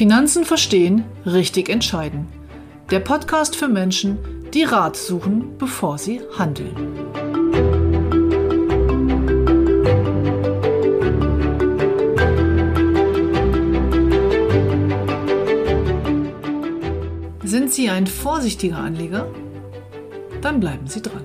Finanzen verstehen, richtig entscheiden. Der Podcast für Menschen, die Rat suchen, bevor sie handeln. Sind Sie ein vorsichtiger Anleger? Dann bleiben Sie dran.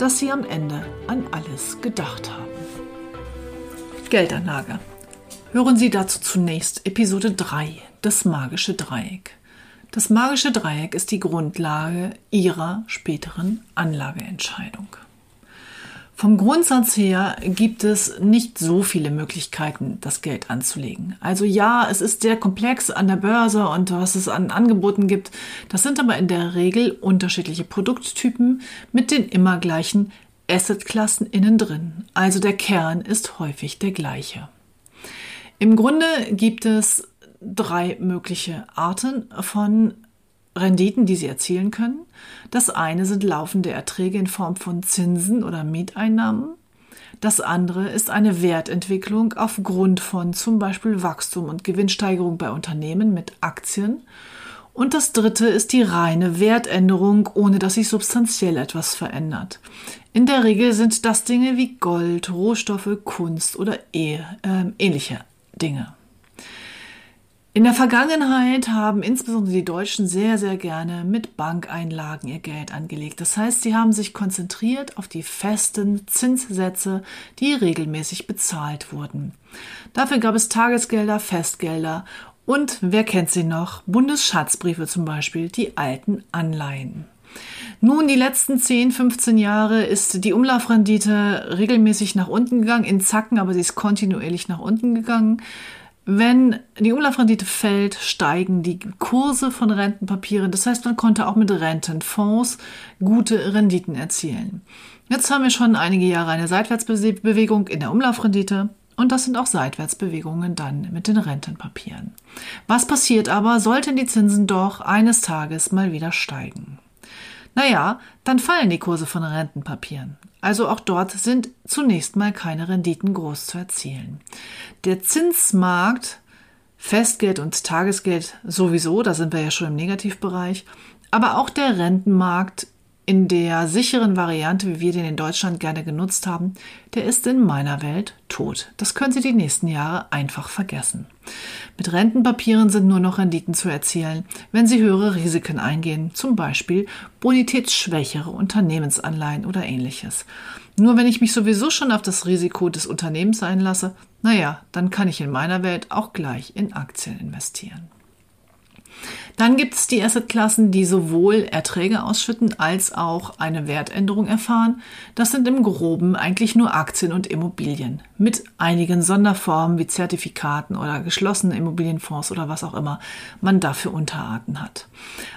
dass sie am Ende an alles gedacht haben. Geldanlage. Hören Sie dazu zunächst Episode 3, das magische Dreieck. Das magische Dreieck ist die Grundlage Ihrer späteren Anlageentscheidung. Vom Grundsatz her gibt es nicht so viele Möglichkeiten, das Geld anzulegen. Also ja, es ist sehr komplex an der Börse und was es an Angeboten gibt. Das sind aber in der Regel unterschiedliche Produkttypen mit den immer gleichen Assetklassen innen drin. Also der Kern ist häufig der gleiche. Im Grunde gibt es drei mögliche Arten von Renditen, die sie erzielen können. Das eine sind laufende Erträge in Form von Zinsen oder Mieteinnahmen. Das andere ist eine Wertentwicklung aufgrund von zum Beispiel Wachstum und Gewinnsteigerung bei Unternehmen mit Aktien. Und das dritte ist die reine Wertänderung, ohne dass sich substanziell etwas verändert. In der Regel sind das Dinge wie Gold, Rohstoffe, Kunst oder äh, ähnliche Dinge. In der Vergangenheit haben insbesondere die Deutschen sehr, sehr gerne mit Bankeinlagen ihr Geld angelegt. Das heißt, sie haben sich konzentriert auf die festen Zinssätze, die regelmäßig bezahlt wurden. Dafür gab es Tagesgelder, Festgelder und, wer kennt sie noch, Bundesschatzbriefe zum Beispiel, die alten Anleihen. Nun, die letzten 10, 15 Jahre ist die Umlaufrendite regelmäßig nach unten gegangen, in Zacken, aber sie ist kontinuierlich nach unten gegangen. Wenn die Umlaufrendite fällt, steigen die Kurse von Rentenpapieren. Das heißt, man konnte auch mit Rentenfonds gute Renditen erzielen. Jetzt haben wir schon einige Jahre eine Seitwärtsbewegung in der Umlaufrendite. Und das sind auch Seitwärtsbewegungen dann mit den Rentenpapieren. Was passiert aber, sollten die Zinsen doch eines Tages mal wieder steigen? Naja, dann fallen die Kurse von Rentenpapieren. Also auch dort sind zunächst mal keine Renditen groß zu erzielen. Der Zinsmarkt, Festgeld und Tagesgeld sowieso, da sind wir ja schon im Negativbereich, aber auch der Rentenmarkt in der sicheren Variante, wie wir den in Deutschland gerne genutzt haben, der ist in meiner Welt tot. Das können Sie die nächsten Jahre einfach vergessen. Mit Rentenpapieren sind nur noch Renditen zu erzielen, wenn Sie höhere Risiken eingehen, zum Beispiel bonitätsschwächere Unternehmensanleihen oder ähnliches. Nur wenn ich mich sowieso schon auf das Risiko des Unternehmens einlasse, naja, dann kann ich in meiner Welt auch gleich in Aktien investieren. Dann gibt es die Assetklassen, die sowohl Erträge ausschütten als auch eine Wertänderung erfahren. Das sind im Groben eigentlich nur Aktien und Immobilien mit einigen Sonderformen wie Zertifikaten oder geschlossene Immobilienfonds oder was auch immer man dafür Unterarten hat.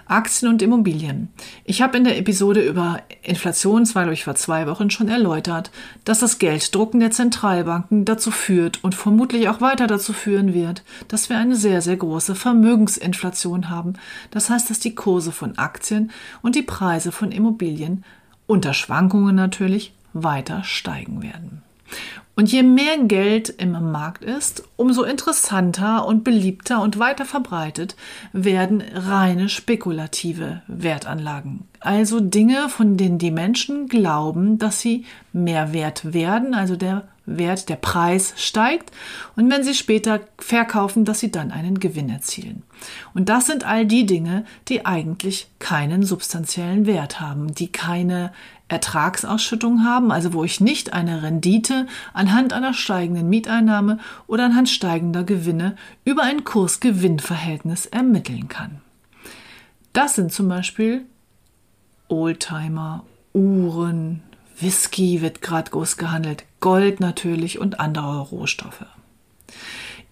Aktien und Immobilien. Ich habe in der Episode über Inflation, zwar ich vor zwei Wochen schon erläutert, dass das Gelddrucken der Zentralbanken dazu führt und vermutlich auch weiter dazu führen wird, dass wir eine sehr, sehr große Vermögensinflation haben. Das heißt, dass die Kurse von Aktien und die Preise von Immobilien unter Schwankungen natürlich weiter steigen werden. Und je mehr Geld im Markt ist, umso interessanter und beliebter und weiter verbreitet werden reine spekulative Wertanlagen. Also Dinge, von denen die Menschen glauben, dass sie mehr wert werden, also der Wert, der Preis steigt und wenn sie später verkaufen, dass sie dann einen Gewinn erzielen. Und das sind all die Dinge, die eigentlich keinen substanziellen Wert haben, die keine Ertragsausschüttung haben, also wo ich nicht eine Rendite anhand einer steigenden Mieteinnahme oder anhand steigender Gewinne über ein Kurs-Gewinn-Verhältnis ermitteln kann. Das sind zum Beispiel Oldtimer Uhren, Whisky wird gerade groß gehandelt, Gold natürlich und andere Rohstoffe.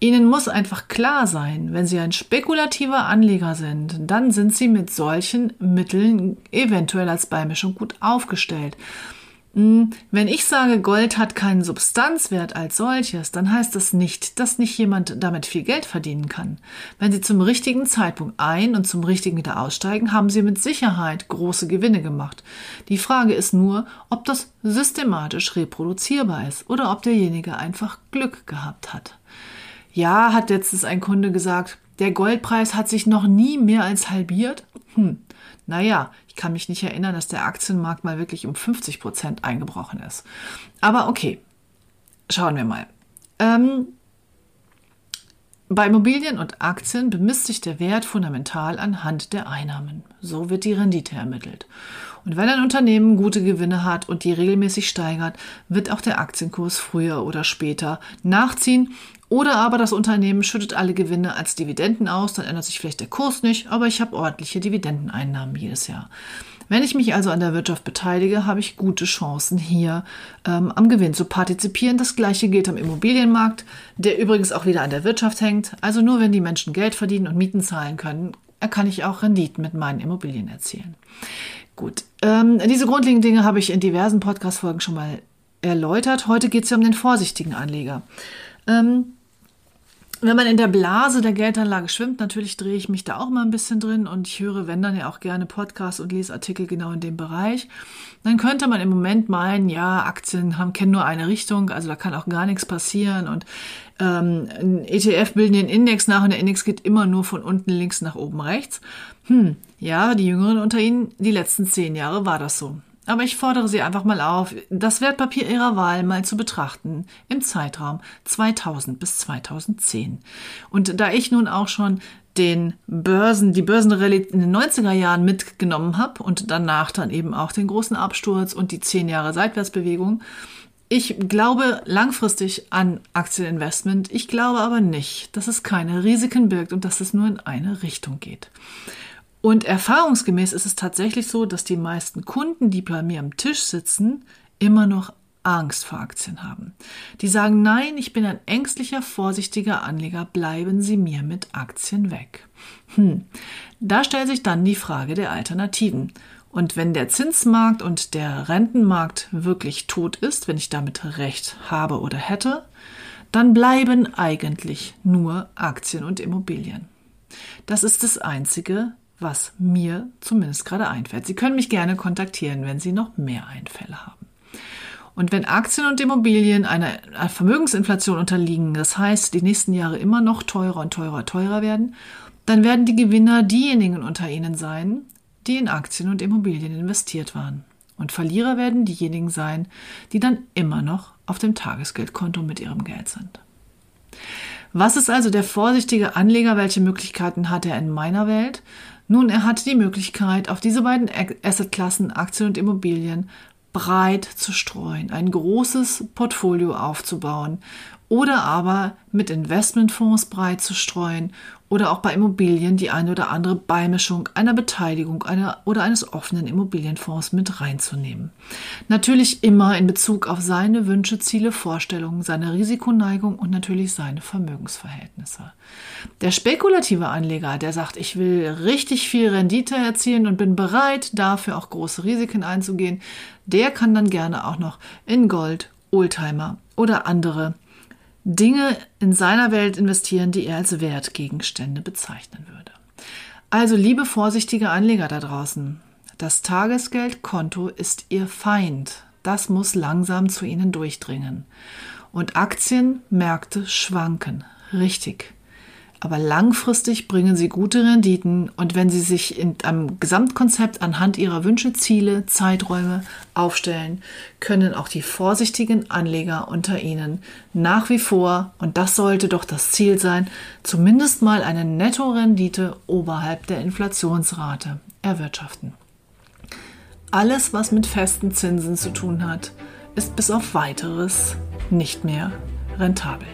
Ihnen muss einfach klar sein, wenn Sie ein spekulativer Anleger sind, dann sind Sie mit solchen Mitteln eventuell als Beimischung gut aufgestellt. Hm, wenn ich sage, Gold hat keinen Substanzwert als solches, dann heißt das nicht, dass nicht jemand damit viel Geld verdienen kann. Wenn Sie zum richtigen Zeitpunkt ein- und zum richtigen wieder aussteigen, haben Sie mit Sicherheit große Gewinne gemacht. Die Frage ist nur, ob das systematisch reproduzierbar ist oder ob derjenige einfach Glück gehabt hat. Ja, hat letztens ein Kunde gesagt, der Goldpreis hat sich noch nie mehr als halbiert. Hm, naja, ich kann mich nicht erinnern, dass der Aktienmarkt mal wirklich um 50 Prozent eingebrochen ist. Aber okay, schauen wir mal. Ähm, bei Immobilien und Aktien bemisst sich der Wert fundamental anhand der Einnahmen. So wird die Rendite ermittelt. Und wenn ein Unternehmen gute Gewinne hat und die regelmäßig steigert, wird auch der Aktienkurs früher oder später nachziehen. Oder aber das Unternehmen schüttet alle Gewinne als Dividenden aus, dann ändert sich vielleicht der Kurs nicht, aber ich habe ordentliche Dividendeneinnahmen jedes Jahr. Wenn ich mich also an der Wirtschaft beteilige, habe ich gute Chancen, hier ähm, am Gewinn zu partizipieren. Das gleiche gilt am Immobilienmarkt, der übrigens auch wieder an der Wirtschaft hängt. Also nur wenn die Menschen Geld verdienen und Mieten zahlen können, kann ich auch Renditen mit meinen Immobilien erzielen. Gut, ähm, diese grundlegenden Dinge habe ich in diversen Podcast-Folgen schon mal erläutert. Heute geht es ja um den vorsichtigen Anleger. Ähm, wenn man in der Blase der Geldanlage schwimmt, natürlich drehe ich mich da auch mal ein bisschen drin und ich höre, wenn dann ja auch gerne Podcasts und lese Artikel genau in dem Bereich. Dann könnte man im Moment meinen, ja, Aktien haben, kennen nur eine Richtung, also da kann auch gar nichts passieren und ähm, ein ETF bilden den Index nach und der Index geht immer nur von unten links nach oben rechts. Hm, ja, die Jüngeren unter Ihnen, die letzten zehn Jahre war das so. Aber ich fordere Sie einfach mal auf, das Wertpapier Ihrer Wahl mal zu betrachten im Zeitraum 2000 bis 2010. Und da ich nun auch schon den Börsen, die Börsenrallye in den 90er Jahren mitgenommen habe und danach dann eben auch den großen Absturz und die zehn Jahre Seitwärtsbewegung, ich glaube langfristig an Aktieninvestment. Ich glaube aber nicht, dass es keine Risiken birgt und dass es nur in eine Richtung geht. Und erfahrungsgemäß ist es tatsächlich so, dass die meisten Kunden, die bei mir am Tisch sitzen, immer noch Angst vor Aktien haben. Die sagen, nein, ich bin ein ängstlicher, vorsichtiger Anleger, bleiben Sie mir mit Aktien weg. Hm. Da stellt sich dann die Frage der Alternativen. Und wenn der Zinsmarkt und der Rentenmarkt wirklich tot ist, wenn ich damit recht habe oder hätte, dann bleiben eigentlich nur Aktien und Immobilien. Das ist das Einzige, was mir zumindest gerade einfällt. Sie können mich gerne kontaktieren, wenn Sie noch mehr Einfälle haben. Und wenn Aktien und Immobilien einer Vermögensinflation unterliegen, das heißt, die nächsten Jahre immer noch teurer und teurer, teurer werden, dann werden die Gewinner diejenigen unter Ihnen sein, die in Aktien und Immobilien investiert waren. Und Verlierer werden diejenigen sein, die dann immer noch auf dem Tagesgeldkonto mit ihrem Geld sind. Was ist also der vorsichtige Anleger? Welche Möglichkeiten hat er in meiner Welt? Nun, er hat die Möglichkeit, auf diese beiden Assetklassen, Aktien und Immobilien, breit zu streuen, ein großes Portfolio aufzubauen oder aber mit Investmentfonds breit zu streuen oder auch bei Immobilien die eine oder andere Beimischung einer Beteiligung einer oder eines offenen Immobilienfonds mit reinzunehmen. Natürlich immer in Bezug auf seine Wünsche, Ziele, Vorstellungen, seine Risikoneigung und natürlich seine Vermögensverhältnisse. Der spekulative Anleger, der sagt, ich will richtig viel Rendite erzielen und bin bereit, dafür auch große Risiken einzugehen, der kann dann gerne auch noch in Gold, Oldtimer oder andere Dinge in seiner Welt investieren, die er als Wertgegenstände bezeichnen würde. Also liebe vorsichtige Anleger da draußen, das Tagesgeldkonto ist Ihr Feind. Das muss langsam zu Ihnen durchdringen. Und Aktienmärkte schwanken. Richtig aber langfristig bringen sie gute Renditen und wenn sie sich in einem Gesamtkonzept anhand ihrer Wünsche, Ziele, Zeiträume aufstellen, können auch die vorsichtigen Anleger unter ihnen nach wie vor, und das sollte doch das Ziel sein, zumindest mal eine Nettorendite oberhalb der Inflationsrate erwirtschaften. Alles, was mit festen Zinsen zu tun hat, ist bis auf weiteres nicht mehr rentabel.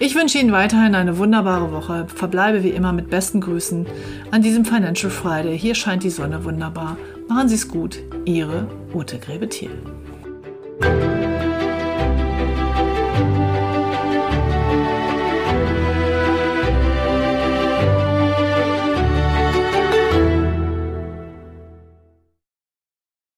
Ich wünsche Ihnen weiterhin eine wunderbare Woche. Verbleibe wie immer mit besten Grüßen an diesem Financial Friday. Hier scheint die Sonne wunderbar. Machen Sie es gut. Ihre Ute Gräbe-Thiel.